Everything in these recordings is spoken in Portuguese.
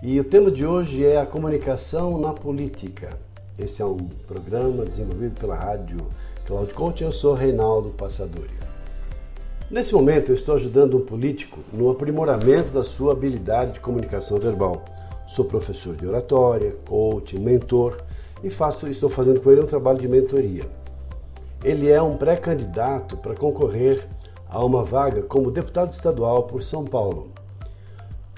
E o tema de hoje é a comunicação na política. Esse é um programa desenvolvido pela rádio Cloud Coach. Eu sou Reinaldo Passadori. Nesse momento, eu estou ajudando um político no aprimoramento da sua habilidade de comunicação verbal. Sou professor de oratória, coach, mentor e faço, estou fazendo com ele um trabalho de mentoria. Ele é um pré-candidato para concorrer a uma vaga como deputado estadual por São Paulo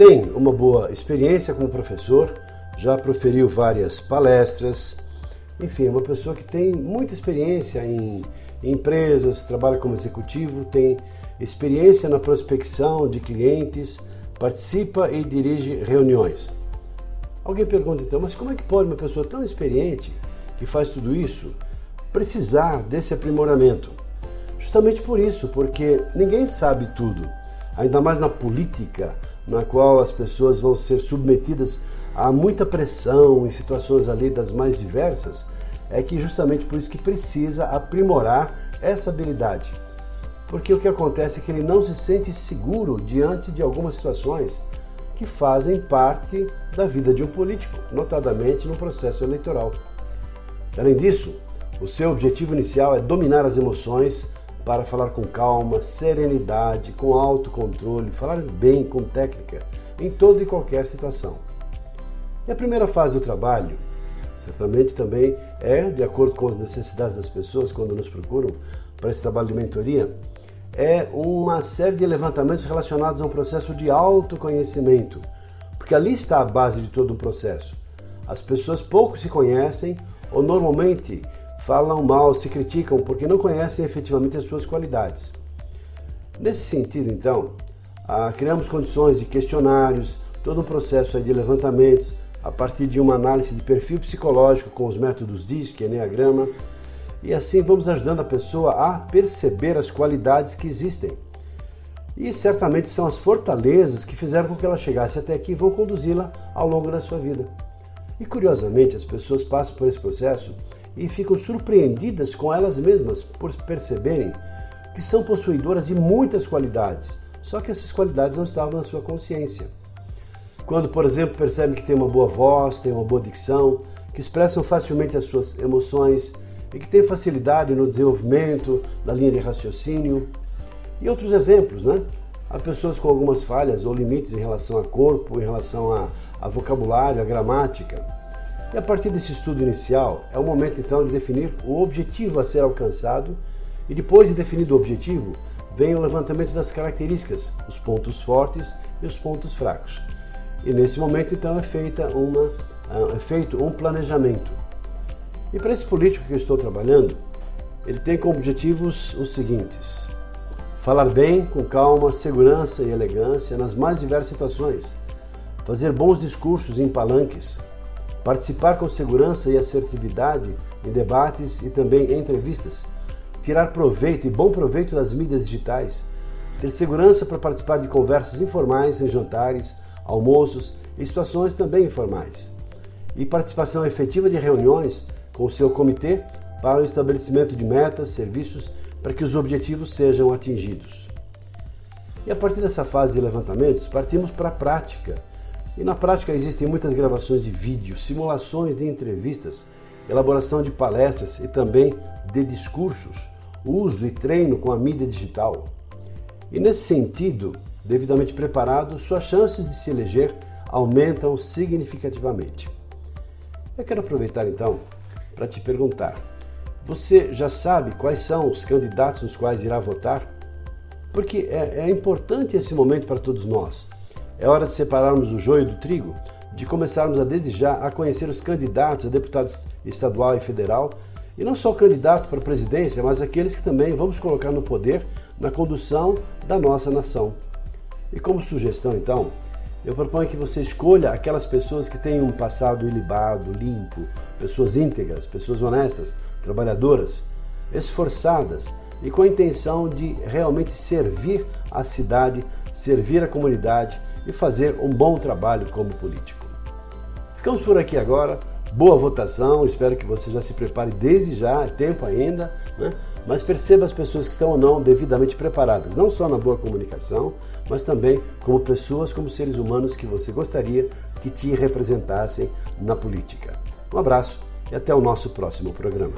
tem uma boa experiência como professor, já proferiu várias palestras, enfim, é uma pessoa que tem muita experiência em empresas, trabalha como executivo, tem experiência na prospecção de clientes, participa e dirige reuniões. Alguém pergunta então, mas como é que pode uma pessoa tão experiente que faz tudo isso precisar desse aprimoramento? Justamente por isso, porque ninguém sabe tudo, ainda mais na política na qual as pessoas vão ser submetidas a muita pressão em situações ali das mais diversas, é que justamente por isso que precisa aprimorar essa habilidade. Porque o que acontece é que ele não se sente seguro diante de algumas situações que fazem parte da vida de um político, notadamente no processo eleitoral. Além disso, o seu objetivo inicial é dominar as emoções para falar com calma, serenidade, com autocontrole, falar bem, com técnica, em toda e qualquer situação. E a primeira fase do trabalho, certamente também é, de acordo com as necessidades das pessoas quando nos procuram para esse trabalho de mentoria, é uma série de levantamentos relacionados a um processo de autoconhecimento, porque ali está a base de todo o processo. As pessoas pouco se conhecem ou normalmente falam mal, se criticam porque não conhecem efetivamente as suas qualidades. Nesse sentido, então, ah, criamos condições de questionários, todo um processo de levantamentos a partir de uma análise de perfil psicológico com os métodos DISC, Enneagrama, e assim vamos ajudando a pessoa a perceber as qualidades que existem. E certamente são as fortalezas que fizeram com que ela chegasse até aqui e vão conduzi-la ao longo da sua vida. E curiosamente, as pessoas passam por esse processo e ficam surpreendidas com elas mesmas por perceberem que são possuidoras de muitas qualidades, só que essas qualidades não estavam na sua consciência. Quando, por exemplo, percebem que tem uma boa voz, tem uma boa dicção, que expressam facilmente as suas emoções e que têm facilidade no desenvolvimento da linha de raciocínio. E outros exemplos, né? Há pessoas com algumas falhas ou limites em relação a corpo, em relação a, a vocabulário, a gramática. E a partir desse estudo inicial, é o momento então de definir o objetivo a ser alcançado e depois de definido o objetivo, vem o levantamento das características, os pontos fortes e os pontos fracos. E nesse momento então é, feita uma, é feito um planejamento. E para esse político que eu estou trabalhando, ele tem como objetivos os seguintes: falar bem, com calma, segurança e elegância nas mais diversas situações, fazer bons discursos em palanques, participar com segurança e assertividade em debates e também em entrevistas, tirar proveito e bom proveito das mídias digitais, ter segurança para participar de conversas informais em jantares, almoços e situações também informais, e participação efetiva de reuniões com o seu comitê para o estabelecimento de metas, serviços para que os objetivos sejam atingidos. E a partir dessa fase de levantamentos, partimos para a prática e na prática existem muitas gravações de vídeo, simulações de entrevistas, elaboração de palestras e também de discursos, uso e treino com a mídia digital. E nesse sentido, devidamente preparado, suas chances de se eleger aumentam significativamente. Eu quero aproveitar então para te perguntar: você já sabe quais são os candidatos nos quais irá votar? Porque é, é importante esse momento para todos nós. É hora de separarmos o joio do trigo, de começarmos a desde já a conhecer os candidatos a deputado estadual e federal, e não só o candidato para a presidência, mas aqueles que também vamos colocar no poder na condução da nossa nação. E como sugestão, então, Eu proponho que você escolha aquelas pessoas que têm um passado ilibado, limpo, pessoas íntegras, pessoas honestas, trabalhadoras, esforçadas e com a intenção de realmente servir a cidade, servir a comunidade e fazer um bom trabalho como político. Ficamos por aqui agora. Boa votação, espero que você já se prepare desde já, é tempo ainda, né? mas perceba as pessoas que estão ou não devidamente preparadas, não só na boa comunicação, mas também como pessoas, como seres humanos que você gostaria que te representassem na política. Um abraço e até o nosso próximo programa.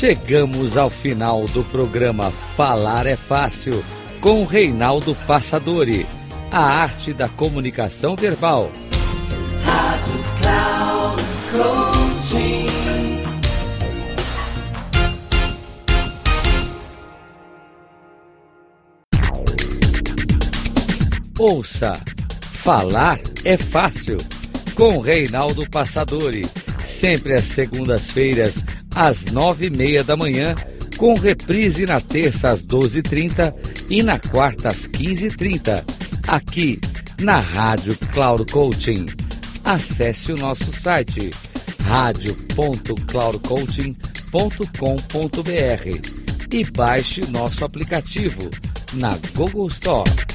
Chegamos ao final do programa Falar é Fácil com Reinaldo Passadori, a arte da comunicação verbal. Rádio Cloud Coaching. Ouça Falar é Fácil com Reinaldo Passadori, sempre às segundas-feiras às nove e meia da manhã, com reprise na terça às doze e trinta e na quarta às quinze e trinta, aqui na Rádio Cloud Coaching. Acesse o nosso site radio.cloudcoaching.com.br e baixe nosso aplicativo na Google Store.